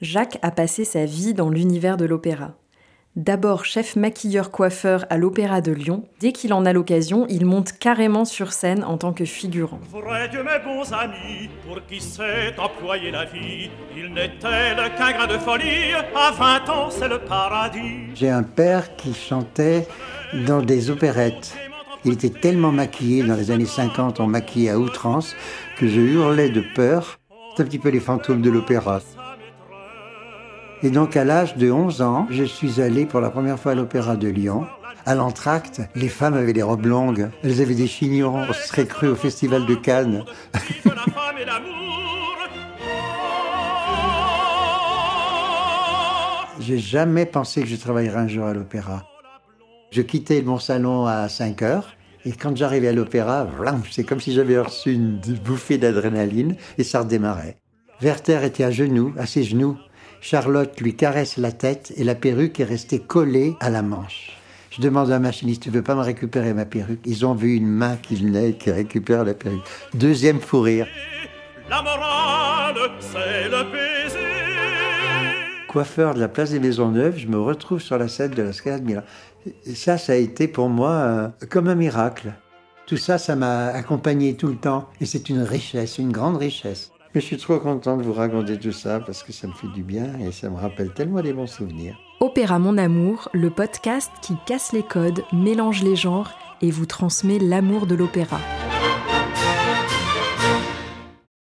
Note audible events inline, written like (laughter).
Jacques a passé sa vie dans l'univers de l'opéra. D'abord chef maquilleur-coiffeur à l'Opéra de Lyon, dès qu'il en a l'occasion, il monte carrément sur scène en tant que figurant. Vrai Dieu, mes bons amis, pour qui sait employer la vie, il n'est-elle qu'un grain de folie, à 20 ans c'est le paradis. J'ai un père qui chantait dans des opérettes. Il était tellement maquillé, dans les années 50 on maquillait à outrance, que je hurlais de peur. C'est un petit peu les fantômes de l'opéra. Et donc à l'âge de 11 ans, je suis allé pour la première fois à l'Opéra de Lyon. À l'entracte, les femmes avaient des robes longues, elles avaient des chignons, on se serait cru au Festival de Cannes. (laughs) J'ai jamais pensé que je travaillerais un jour à l'opéra. Je quittais mon salon à 5 heures. Et quand j'arrivais à l'opéra, c'est comme si j'avais reçu une bouffée d'adrénaline et ça redémarrait. Werther était à genoux, à ses genoux. Charlotte lui caresse la tête et la perruque est restée collée à la manche. Je demande à un machiniste, tu veux pas me récupérer ma perruque? Ils ont vu une main qui venait et qui récupère la perruque. Deuxième fou rire. La morale, c'est le baiser. coiffeur de la place des Maisons-Neuves, je me retrouve sur la scène de la Scala de Milan. Et ça, ça a été pour moi euh, comme un miracle. Tout ça, ça m'a accompagné tout le temps. Et c'est une richesse, une grande richesse. Je suis trop content de vous raconter tout ça parce que ça me fait du bien et ça me rappelle tellement des bons souvenirs. Opéra Mon Amour, le podcast qui casse les codes, mélange les genres et vous transmet l'amour de l'opéra.